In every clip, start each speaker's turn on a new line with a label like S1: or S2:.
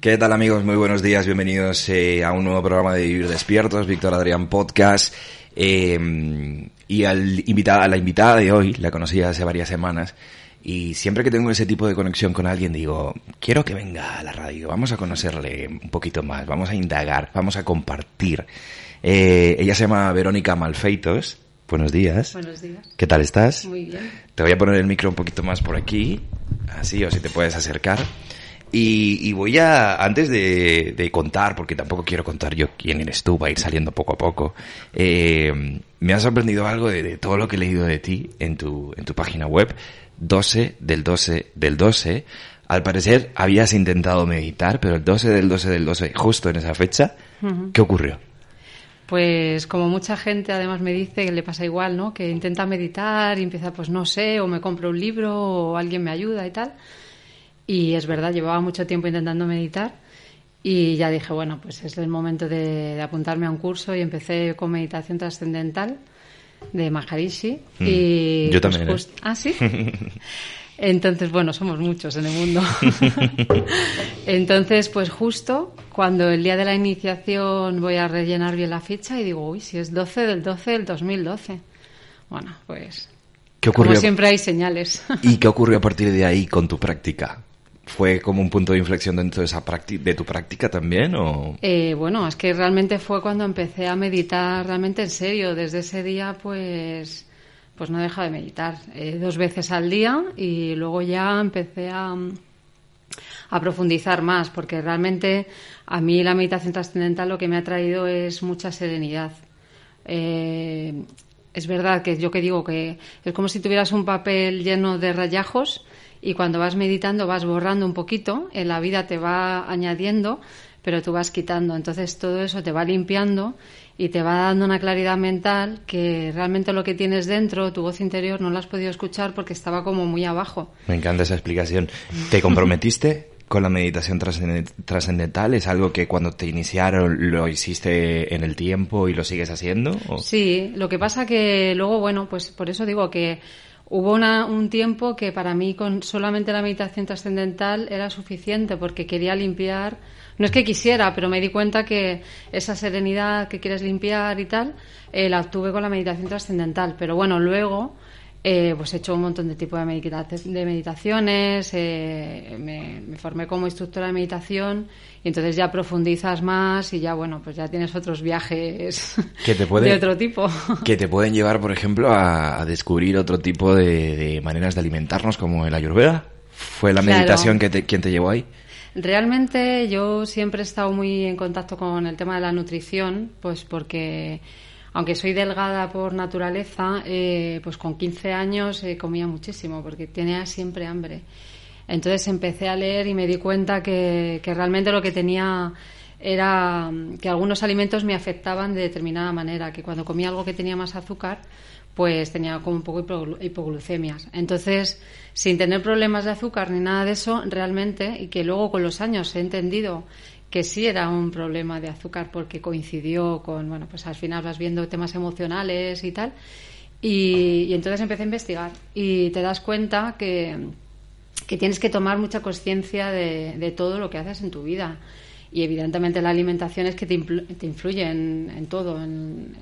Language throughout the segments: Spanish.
S1: ¿Qué tal amigos? Muy buenos días, bienvenidos eh, a un nuevo programa de Vivir Despiertos, Víctor Adrián Podcast. Eh, y al invitada, a la invitada de hoy, la conocí hace varias semanas, y siempre que tengo ese tipo de conexión con alguien digo, quiero que venga a la radio, vamos a conocerle un poquito más, vamos a indagar, vamos a compartir. Eh, ella se llama Verónica Malfeitos. Buenos días.
S2: Buenos días.
S1: ¿Qué tal estás?
S2: Muy bien.
S1: Te voy a poner el micro un poquito más por aquí, así, o si te puedes acercar. Y, y voy a, antes de, de, contar, porque tampoco quiero contar yo quién eres tú, va a ir saliendo poco a poco, eh, me ha sorprendido algo de, de, todo lo que he leído de ti en tu, en tu página web, 12 del 12 del 12. Al parecer habías intentado meditar, pero el 12 del 12 del 12, justo en esa fecha, uh -huh. ¿qué ocurrió?
S2: Pues como mucha gente además me dice que le pasa igual, ¿no? Que intenta meditar y empieza, pues no sé, o me compro un libro o alguien me ayuda y tal. Y es verdad, llevaba mucho tiempo intentando meditar y ya dije, bueno, pues es el momento de, de apuntarme a un curso y empecé con meditación trascendental de Maharishi.
S1: Mm,
S2: y
S1: yo
S2: pues
S1: también. ¿eh?
S2: Ah, sí. Entonces, bueno, somos muchos en el mundo. Entonces, pues justo cuando el día de la iniciación voy a rellenar bien la ficha y digo, uy, si es 12 del 12 del 2012. Bueno, pues
S1: ¿Qué ocurrió?
S2: como siempre hay señales.
S1: ¿Y qué ocurrió a partir de ahí con tu práctica? ¿Fue como un punto de inflexión dentro de, esa de tu práctica también? O?
S2: Eh, bueno, es que realmente fue cuando empecé a meditar realmente en serio. Desde ese día, pues, pues no he dejado de meditar. Eh, dos veces al día y luego ya empecé a, a profundizar más, porque realmente a mí la meditación trascendental lo que me ha traído es mucha serenidad. Eh, es verdad que yo que digo que es como si tuvieras un papel lleno de rayajos y cuando vas meditando vas borrando un poquito, en la vida te va añadiendo, pero tú vas quitando. Entonces todo eso te va limpiando y te va dando una claridad mental que realmente lo que tienes dentro, tu voz interior, no la has podido escuchar porque estaba como muy abajo.
S1: Me encanta esa explicación. ¿Te comprometiste? con la meditación trascendental? ¿Es algo que cuando te iniciaron lo hiciste en el tiempo y lo sigues haciendo? ¿o?
S2: Sí, lo que pasa que luego, bueno, pues por eso digo que Hubo una, un tiempo que para mí con solamente la meditación trascendental era suficiente porque quería limpiar, no es que quisiera, pero me di cuenta que esa serenidad que quieres limpiar y tal, eh, la obtuve con la meditación trascendental. Pero bueno, luego eh, pues he hecho un montón de tipos de, medita de meditaciones, eh, me, me, formé como instructora de meditación y entonces ya profundizas más y ya, bueno, pues ya tienes otros viajes
S1: que te puede,
S2: de otro tipo.
S1: Que te pueden llevar, por ejemplo, a, a descubrir otro tipo de, de, maneras de alimentarnos como el ayurveda. ¿Fue la meditación
S2: claro.
S1: que te, quien te llevó ahí?
S2: Realmente yo siempre he estado muy en contacto con el tema de la nutrición, pues porque aunque soy delgada por naturaleza, eh, pues con 15 años eh, comía muchísimo porque tenía siempre hambre. Entonces empecé a leer y me di cuenta que, que, realmente lo que tenía era que algunos alimentos me afectaban de determinada manera, que cuando comía algo que tenía más azúcar, pues tenía como un poco hipoglucemias. Entonces, sin tener problemas de azúcar ni nada de eso, realmente, y que luego con los años he entendido que sí era un problema de azúcar porque coincidió con, bueno, pues al final vas viendo temas emocionales y tal. Y, entonces empecé a investigar y te das cuenta que, que tienes que tomar mucha conciencia de, de, todo lo que haces en tu vida. Y evidentemente la alimentación es que te, te influye en, en todo, en,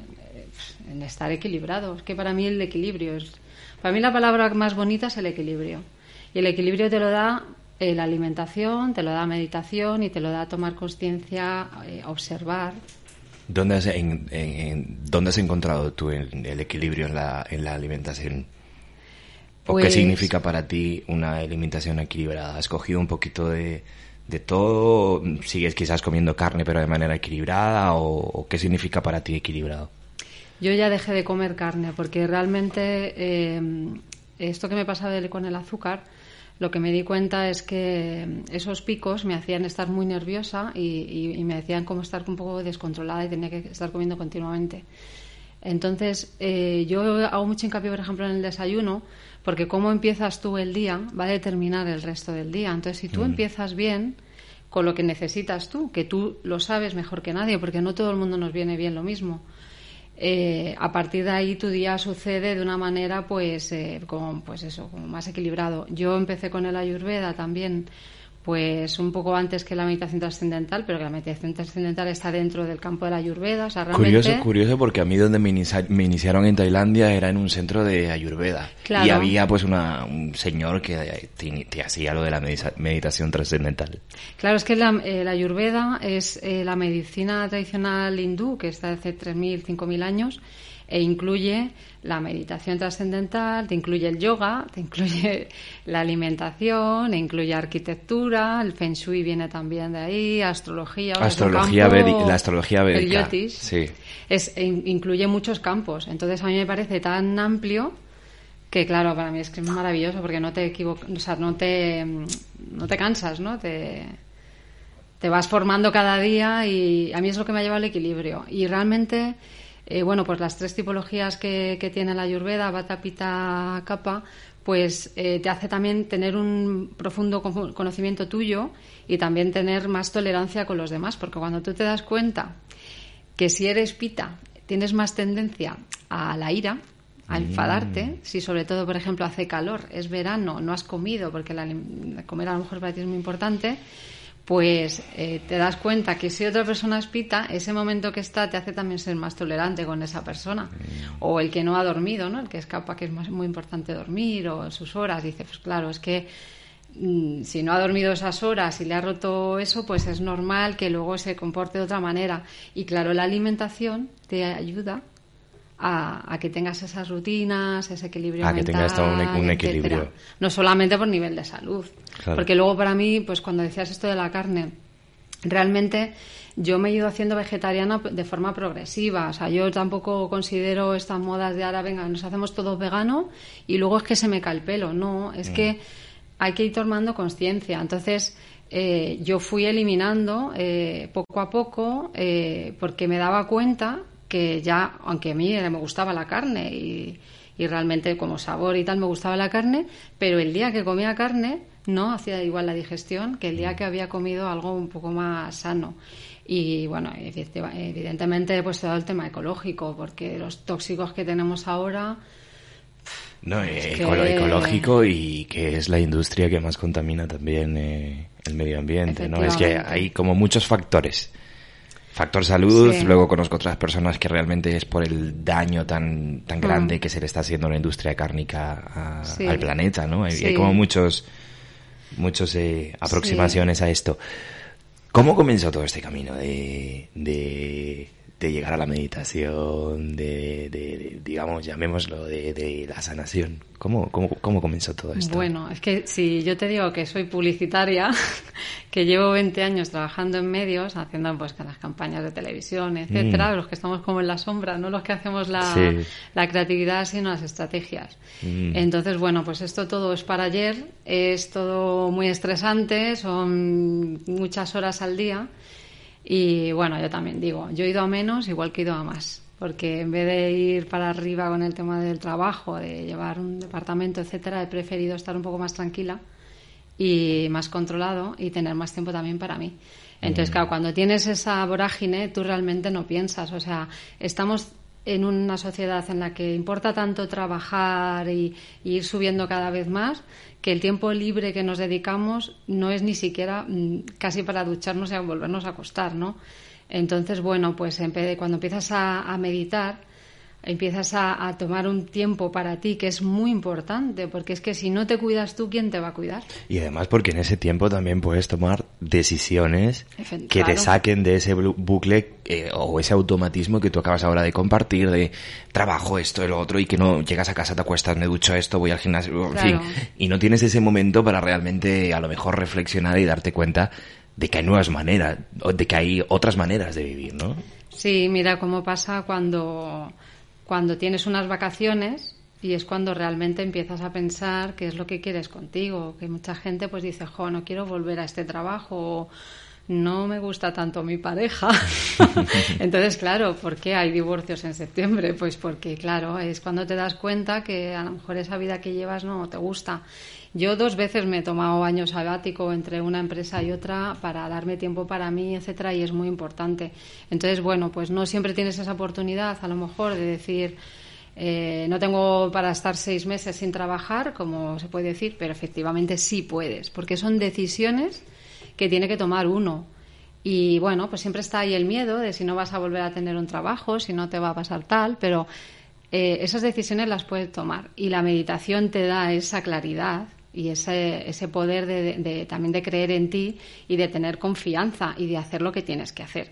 S2: en, estar equilibrado. Es que para mí el equilibrio es... Para mí la palabra más bonita es el equilibrio. Y el equilibrio te lo da eh, la alimentación, te lo da meditación y te lo da tomar conciencia, eh, observar.
S1: ¿Dónde has, en, en, ¿Dónde has encontrado tú el, el, equilibrio en la, en la alimentación? ¿O
S2: pues,
S1: qué significa para ti una alimentación equilibrada? ¿Has cogido un poquito de, de todo? ¿Sigues quizás comiendo carne pero de manera equilibrada? ¿O, qué significa para ti equilibrado?
S2: Yo ya dejé de comer carne porque realmente eh, esto que me pasaba con el azúcar, lo que me di cuenta es que esos picos me hacían estar muy nerviosa y, me hacían como estar un poco descontrolada y tenía que estar comiendo continuamente. Entonces, eh, yo hago mucho hincapié, por ejemplo, en el desayuno, porque cómo empiezas tú el día va a determinar el resto del día. Entonces, si tú mm. empiezas bien con lo que necesitas tú, que tú lo sabes mejor que nadie, porque no todo el mundo nos viene bien lo mismo, eh, a partir de ahí tu día sucede de una manera, pues, eh, como, pues eso, como más equilibrado. Yo empecé con el Ayurveda también pues un poco antes que la meditación trascendental, pero que la meditación trascendental está dentro del campo de la ayurveda. O sea, realmente...
S1: Curioso, curioso, porque a mí donde me, iniciaron en Tailandia era en un centro de ayurveda. Y había pues una, un señor que te, hacía lo de la meditación trascendental.
S2: Claro, es que la, eh, ayurveda es eh, la medicina tradicional hindú, que está hace 3.000, 5.000 años, e incluye la meditación trascendental, te incluye el yoga, te incluye la alimentación, e incluye arquitectura, el feng shui viene también de ahí, astrología,
S1: astrología la astrología védica,
S2: el yotis, sí. es, e incluye muchos campos. Entonces a mí me parece tan amplio que claro, para mí es que es maravilloso porque no te equivocas, o sea, no te, no te cansas, ¿no? Te, te vas formando cada día y a mí es lo que me ha llevado al equilibrio. Y realmente eh, bueno, pues las tres tipologías que, tiene la Ayurveda, Vata, Pitta, Kapha, pues eh, te hace también tener un profundo conocimiento tuyo y también tener más tolerancia con los demás, porque cuando tú te das cuenta que si eres Pita tienes más tendencia a la ira, a mm. enfadarte, si sobre todo, por ejemplo, hace calor, es verano, no has comido, porque la, comer a lo mejor para ti es muy importante, pues eh, te das cuenta que si otra persona es pita, ese momento que está te hace también ser más tolerante con esa persona. Mm. O el que no ha dormido, ¿no? El que escapa, que es muy importante dormir, o sus horas. Dice, pues claro, es que mm, si no ha dormido esas horas y le ha roto eso, pues es normal que luego se comporte de otra manera. Y claro, la alimentación te ayuda a, que tengas esas rutinas, ese equilibrio
S1: a que tengas todo un, equilibrio.
S2: No solamente por nivel de salud. Porque luego para mí, pues cuando decías esto de la carne, realmente yo me he ido haciendo vegetariana de forma progresiva. O sea, yo tampoco considero estas modas de ahora, venga, nos hacemos todos veganos y luego es que se me cae el pelo. No, es que mm. hay que ir tomando conciencia. Entonces, eh, yo fui eliminando eh, poco a poco eh, porque me daba cuenta que ya, aunque a mí me gustaba la carne y, realmente como sabor y tal me gustaba la carne, pero el día que comía carne no hacía igual la digestión que el día que había comido algo un poco más sano. Y bueno, evidentemente pues todo el tema ecológico, porque los tóxicos que tenemos ahora...
S1: No, ecológico y que es la industria que más contamina también eh, el medio ambiente, ¿no? Es que hay como muchos factores Factor salud, luego conozco otras personas que realmente es por el daño tan, tan grande mm. que se le está haciendo la industria cárnica al planeta, ¿no? Hay, como muchos, muchos eh, aproximaciones a esto. ¿Cómo comenzó todo este camino de, de, de llegar a la meditación, de, de, digamos, llamémoslo, de, de la sanación? ¿Cómo, cómo, ¿Cómo comenzó todo esto?
S2: Bueno, es que si yo te digo que soy publicitaria, que llevo 20 años trabajando en medios, haciendo pues las campañas de televisión, etcétera, mm. los que estamos como en la sombra, no los que hacemos la, la creatividad, sino las estrategias. Mm. Entonces, bueno, pues esto todo es para ayer, es todo muy estresante, son muchas horas al día y bueno, yo también digo, yo he ido a menos igual que he ido a más, porque en vez de ir para arriba con el tema del trabajo, de llevar un departamento, etcétera, he preferido estar un poco más tranquila y más controlado y tener más tiempo también para mí. Entonces, mm. claro, cuando tienes esa vorágine, tú realmente no piensas. O sea, estamos en una sociedad en la que importa tanto trabajar y, ir subiendo cada vez más que el tiempo libre que nos dedicamos no es ni siquiera mm, casi para ducharnos y volvernos a acostar, ¿no? Entonces, bueno, pues cuando empiezas a meditar, empiezas a, tomar un tiempo para ti que es muy importante, porque es que si no te cuidas tú, ¿quién te va a cuidar?
S1: Y además porque en ese tiempo también puedes tomar decisiones que te saquen de ese bucle eh, o ese automatismo que tú acabas ahora de compartir, de trabajo esto, el otro, y que no llegas a casa, te acuestas, me ducho esto, voy al gimnasio, en fin, y no tienes ese momento para realmente a lo mejor reflexionar y darte cuenta de que hay nuevas maneras, de que hay otras maneras de vivir, ¿no?
S2: Sí, mira cómo pasa cuando, cuando tienes unas vacaciones y es cuando realmente empiezas a pensar qué es lo que quieres contigo, que mucha gente pues dice, jo, no quiero volver a este trabajo, no me gusta tanto mi pareja. Entonces, claro, ¿por qué hay divorcios en septiembre? Pues porque, claro, es cuando te das cuenta que a lo mejor esa vida que llevas no te gusta. Yo dos veces me he tomado año sabático entre una empresa y otra para darme tiempo para mí, etcétera, y es muy importante. Entonces, bueno, pues no siempre tienes esa oportunidad, a lo mejor, de decir, eh, no tengo para estar seis meses sin trabajar, como se puede decir, pero efectivamente sí puedes, porque son decisiones que tiene que tomar uno. Y bueno, pues siempre está ahí el miedo de si no vas a volver a tener un trabajo, si no te va a pasar tal, pero eh, esas decisiones las puedes tomar. Y la meditación te da esa claridad y ese, poder de, también de creer en ti y de tener confianza y de hacer lo que tienes que hacer.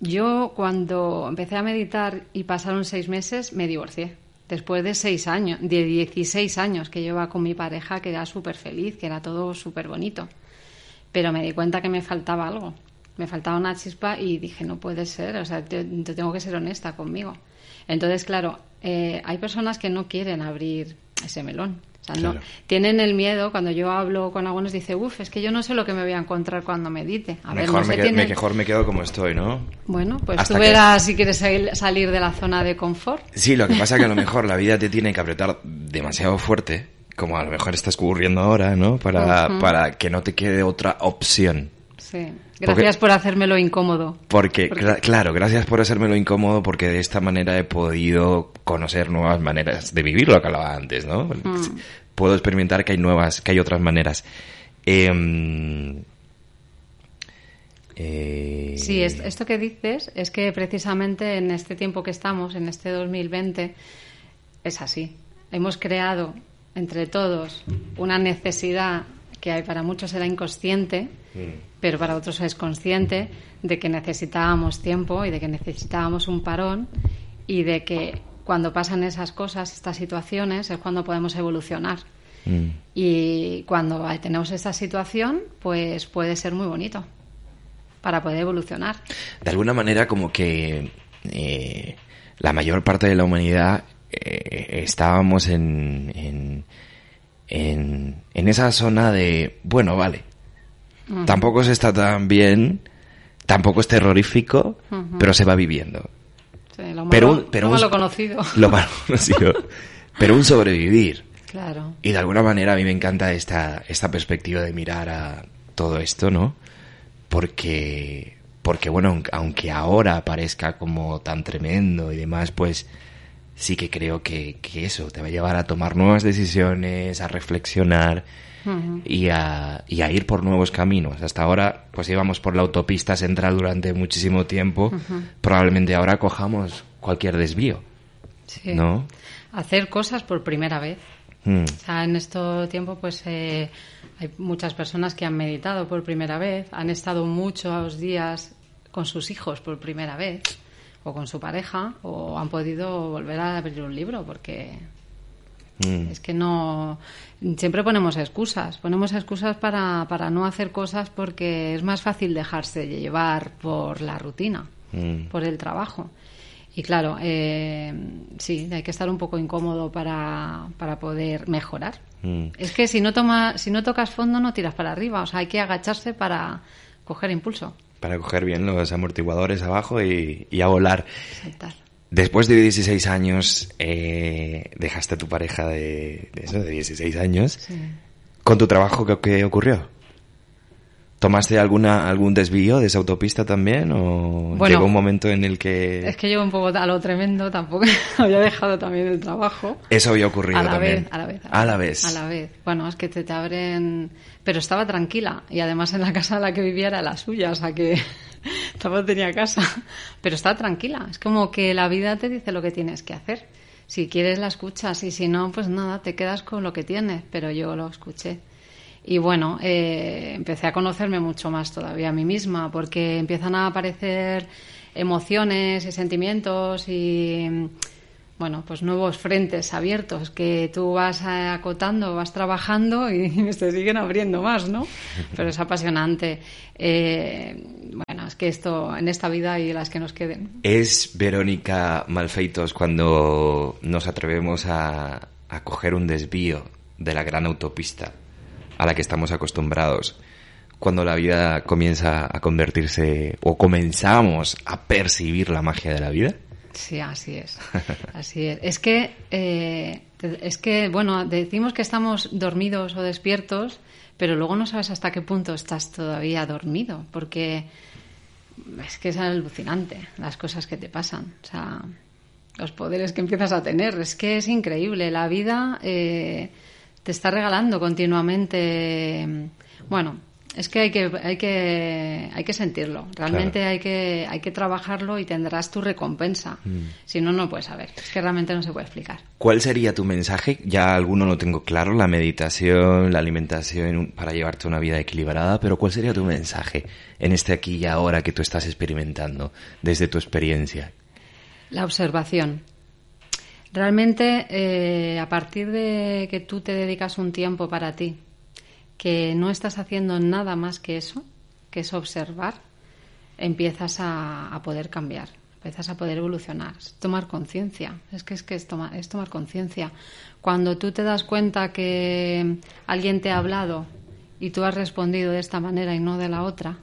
S2: Yo cuando empecé a meditar y pasaron seis meses, me divorcié. Después de seis años, de 16 años que llevaba con mi pareja, que era súper feliz, que era todo súper bonito. Pero me di cuenta que me faltaba algo. Me faltaba una chispa y dije, no puede ser, o sea, te, tengo que ser honesta conmigo. Entonces, claro, eh, hay personas que no quieren abrir ese melón tienen el miedo, cuando yo hablo con algunos, dice, uff, es que yo no sé lo que me voy a encontrar cuando medite. A
S1: mejor, me, mejor me quedo como estoy, ¿no?
S2: Bueno, pues tú verás si quieres salir de la zona de confort.
S1: Sí, lo que pasa es que a lo mejor la vida te tiene que apretar demasiado fuerte, como a lo mejor está ocurriendo ahora, ¿no? Para, para que no te quede otra opción.
S2: Sí. Gracias por hacérmelo incómodo.
S1: Porque, claro, gracias por hacérmelo incómodo porque de esta manera he podido conocer nuevas maneras de vivir, lo que hablaba antes, ¿no? Mm. Puedo experimentar que hay nuevas, que hay otras maneras. Em,
S2: eh, sí, esto que dices es que precisamente en este tiempo que estamos, en este 2020, es así. Hemos creado entre todos una necesidad que hay para muchos era inconsciente, mm. pero para otros es consciente de que necesitábamos tiempo y de que necesitábamos un parón y de que cuando pasan esas cosas, estas situaciones, es cuando podemos evolucionar. Mm. Y cuando tenemos esta situación, pues puede ser muy bonito para poder evolucionar.
S1: De alguna manera, como que eh, la mayor parte de la humanidad eh, estábamos en en, en esa zona de, bueno, vale, tampoco se está tan bien, tampoco es terrorífico, pero se va viviendo.
S2: lo pero, pero lo conocido.
S1: Lo malo conocido. pero un sobrevivir.
S2: Claro.
S1: Y de alguna manera a mí me encanta esta, esta perspectiva de mirar a todo esto, ¿no? Porque, porque bueno, aunque ahora parezca como tan tremendo y demás, pues sí que creo que, que, eso te va a llevar a tomar nuevas decisiones, a reflexionar y, a, y, a, ir por nuevos caminos. Hasta ahora, pues íbamos por la autopista central durante muchísimo tiempo. Probablemente ahora cojamos cualquier desvío. Sí. ¿No?
S2: Hacer cosas por primera vez. Mm. O sea, en este tiempo, pues eh, hay muchas personas que han meditado por primera vez, han estado muchos días con sus hijos por primera vez o con su pareja o han podido volver a abrir un libro porque mm. es que no siempre ponemos excusas ponemos excusas para, para no hacer cosas porque es más fácil dejarse llevar por la rutina mm. por el trabajo y claro eh, sí hay que estar un poco incómodo para, para poder mejorar mm. es que si no toma si no tocas fondo no tiras para arriba o sea hay que agacharse para coger impulso
S1: para coger bien los amortiguadores abajo y, a volar. Después de 16 años, eh, dejaste a tu pareja de, eso, de 16 años. ¿Con tu trabajo qué ocurrió? ¿Tomaste alguna, algún desvío de esa autopista también? ¿O llegó un momento en el que.?
S2: Es que llegó un poco a lo tremendo, tampoco había dejado también el trabajo.
S1: Eso había ocurrido
S2: a la
S1: también.
S2: Vez, a la vez.
S1: A la, vez.
S2: A la vez. Bueno, es que te, te, abren. Pero estaba tranquila y además en la casa en la que vivía era la suya, o sea que tampoco tenía casa. Pero estaba tranquila. Es como que la vida te dice lo que tienes que hacer. Si quieres la escuchas y si no, pues nada, te quedas con lo que tienes. Pero yo lo escuché. Y bueno, eh, empecé a conocerme mucho más todavía a mí misma, porque empiezan a aparecer emociones y sentimientos y bueno, pues nuevos frentes abiertos que tú vas acotando, vas trabajando y se siguen abriendo más, ¿no? Pero es apasionante. Eh, bueno, es que esto en esta vida y las que nos queden.
S1: Es Verónica Malfeitos cuando nos atrevemos a, a coger un desvío de la gran autopista a la que estamos acostumbrados cuando la vida comienza a convertirse o comenzamos a percibir la magia de la vida?
S2: Sí, así es. Así es. Es que, eh, es que, bueno, decimos que estamos dormidos o despiertos, pero luego no sabes hasta qué punto estás todavía dormido, porque es que es alucinante las cosas que te pasan. O sea, los poderes que empiezas a tener. Es que es increíble. La vida eh, te está regalando continuamente. Bueno, es que hay que, hay que, hay que sentirlo. Realmente hay, que, hay que trabajarlo y tendrás tu recompensa. Mm. Si no, no puedes saber. Es que realmente no se puede explicar.
S1: ¿Cuál sería tu mensaje? Ya alguno lo tengo claro, la meditación, la alimentación para llevarte una vida equilibrada, pero ¿cuál sería tu mensaje en este aquí y ahora que tú estás experimentando desde tu experiencia?
S2: La observación. Realmente, eh, a partir de que tú te dedicas un tiempo para ti, que no estás haciendo nada más que eso, que es observar, empiezas a, poder cambiar, empiezas a poder evolucionar, tomar conciencia, es que es que es, es tomar conciencia. Cuando tú te das cuenta que alguien te ha hablado y tú has respondido de esta manera y no de la otra,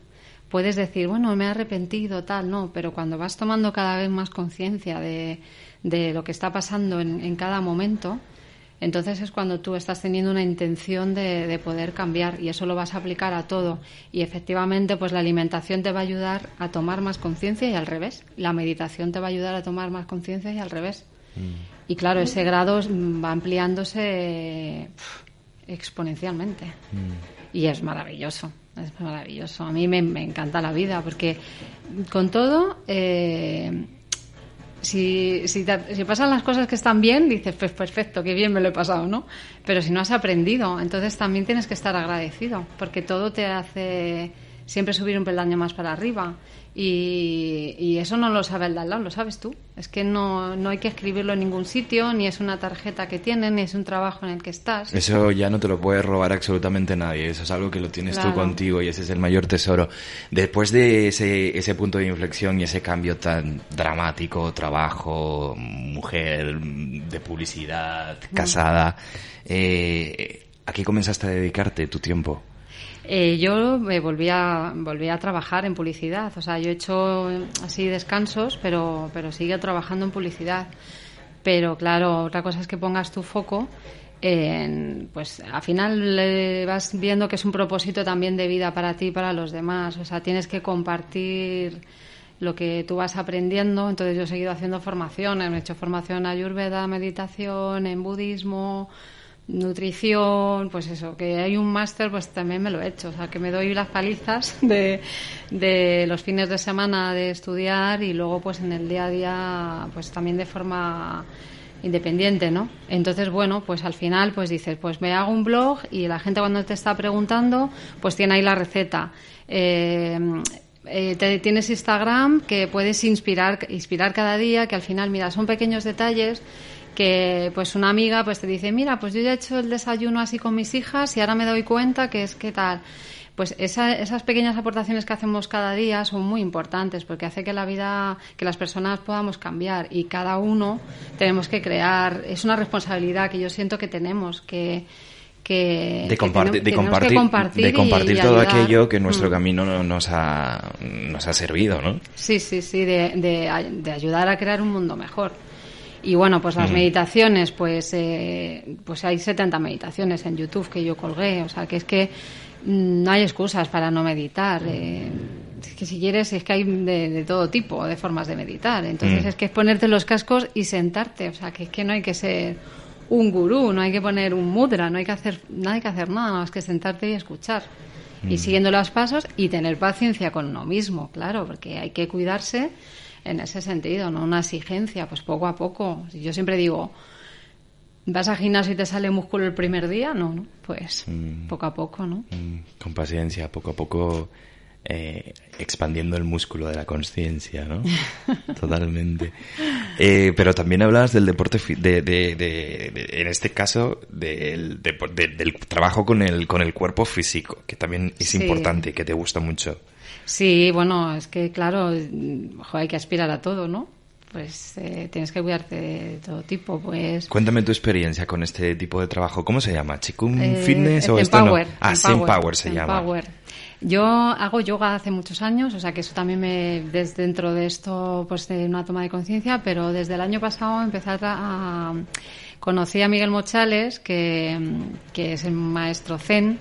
S2: puedes decir, bueno, me he arrepentido, tal, no, pero cuando vas tomando cada vez más conciencia de, de, lo que está pasando en, en cada momento, entonces es cuando tú estás teniendo una intención de, poder cambiar y eso lo vas a aplicar a todo. Y efectivamente, pues la alimentación te va a ayudar a tomar más conciencia y al revés. La meditación te va a ayudar a tomar más conciencia y al revés. Mm. Y claro, ese grado va ampliándose exponencialmente. Mm. Y es maravilloso, es maravilloso. A mí me, encanta la vida porque con todo... Eh, si, si, si, pasan las cosas que están bien, dices, pues perfecto, qué bien me lo he pasado, ¿no? Pero si no has aprendido, entonces también tienes que estar agradecido, porque todo te hace siempre subir un peldaño más para arriba. Y, eso no lo sabe el de al lado, lo sabes tú. Es que no, no hay que escribirlo en ningún sitio, ni es una tarjeta que tienen, ni es un trabajo en el que estás.
S1: Eso ya no te lo puede robar absolutamente nadie. Eso es algo que lo tienes tú contigo y ese es el mayor tesoro. Después de ese, ese punto de inflexión y ese cambio tan dramático, trabajo, mujer, de publicidad, mm. casada, eh, ¿a qué comenzaste a dedicarte tu tiempo?
S2: Eh, yo me volví a, volví a trabajar en publicidad. O sea, yo he hecho así descansos, pero, pero sigo trabajando en publicidad. Pero claro, otra cosa es que pongas tu foco en, pues al final vas viendo que es un propósito también de vida para ti y para los demás. O sea, tienes que compartir lo que tú vas aprendiendo. Entonces yo he seguido haciendo formaciones, he hecho formación en ayurveda, meditación, en budismo, nutrición, pues eso, que hay un máster, pues también me lo he hecho, o sea, que me doy las palizas de, de los fines de semana de estudiar y luego pues en el día a día pues también de forma independiente, ¿no? Entonces, bueno, pues al final pues dices, pues me hago un blog y la gente cuando te está preguntando, pues tiene ahí la receta. Eh, eh, te, tienes Instagram que puedes inspirar, inspirar cada día, que al final, mira, son pequeños detalles que pues una amiga pues te dice, mira, pues yo ya he hecho el desayuno así con mis hijas y ahora me doy cuenta que es que tal. Pues esas pequeñas aportaciones que hacemos cada día son muy importantes porque hace que la vida, que las personas podamos cambiar y cada uno tenemos que crear, es una responsabilidad que yo siento que tenemos, que, que,
S1: de, compartir, de compartir, de compartir todo aquello que nuestro mm. camino nos ha, nos ha servido, ¿no?
S2: Sí, sí, sí, de, de ayudar a crear un mundo mejor. Y bueno, pues las meditaciones, pues, eh, pues hay 70 meditaciones en YouTube que yo colgué. O sea, que es que mm, no hay excusas para no meditar. Eh, es que si quieres, es que hay de, todo tipo de formas de meditar. Entonces es que es ponerte los cascos y sentarte. O sea, que es que no hay que ser un gurú, no hay que poner un mudra, no hay que hacer, no hay que hacer nada más que sentarte y escuchar. Y siguiendo los pasos y tener paciencia con uno mismo, claro, porque hay que cuidarse en ese sentido, ¿no? Una exigencia, pues poco a poco. Yo siempre digo, ¿vas a gimnasio y te sale músculo el primer día? No, no. Pues mm. poco a poco, ¿no?
S1: Mm, con paciencia, poco a poco eh, expandiendo el músculo de la conciencia, ¿no? Totalmente. Eh, pero también hablabas del deporte, de, de, de, en este caso, del, del trabajo con el, con el cuerpo físico, que también es importante y que te gusta mucho.
S2: Sí, bueno, es que claro, hay que aspirar a todo, ¿no? Pues eh, tienes que cuidarte de todo tipo, pues...
S1: Cuéntame tu experiencia con este tipo de trabajo. ¿Cómo se llama? ¿Chikung Fitness o esto no? Ah, Zen Power se llama.
S2: Yo hago yoga hace muchos años, o sea que eso también me, desde dentro de esto, pues de una toma de conciencia, pero desde el año pasado empecé a, conocí a Miguel Mochales, que, que es el maestro Zen,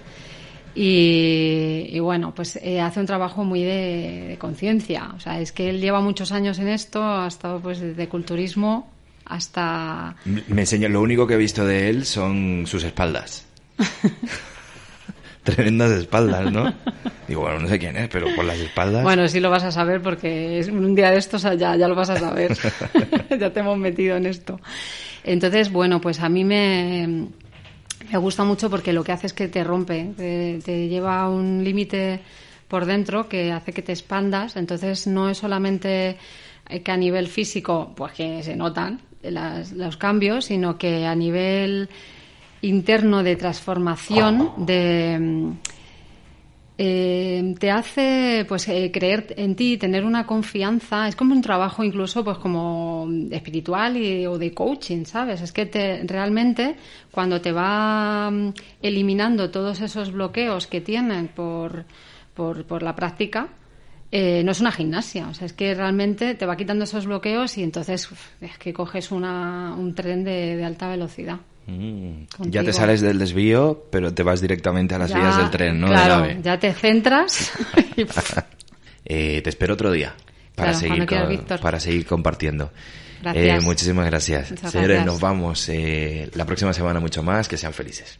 S2: y, bueno, pues eh, hace un trabajo muy de, conciencia. O sea, es que él lleva muchos años en esto, ha estado pues desde culturismo hasta...
S1: Me enseña, lo único que he visto de él son sus espaldas. tremendas espaldas, ¿no? Digo, bueno, no sé quién es, pero por las espaldas.
S2: Bueno, sí lo vas a saber porque es un día de estos ya, ya lo vas a saber. ya te hemos metido en esto. Entonces, bueno, pues a mí me, me gusta mucho porque lo que hace es que te rompe, te, lleva a un límite por dentro que hace que te expandas. Entonces, no es solamente que a nivel físico, pues que se notan los cambios, sino que a nivel interno de transformación, de eh, te hace pues eh, creer en ti, tener una confianza, es como un trabajo incluso pues como espiritual y, o de coaching, ¿sabes? Es que te, realmente cuando te va mm, eliminando todos esos bloqueos que tienen por, por, por la práctica, eh, no es una gimnasia, o sea, es que realmente te va quitando esos bloqueos y entonces es que coges una, un tren de alta velocidad.
S1: Mm. Ya te sales del desvío, pero te vas directamente a las vías del tren, ¿no?
S2: Claro, ya te centras.
S1: Eh, te espero otro día para, seguir, para seguir compartiendo. Eh, muchísimas gracias. Señores, nos vamos eh, la próxima semana mucho más. Que sean felices.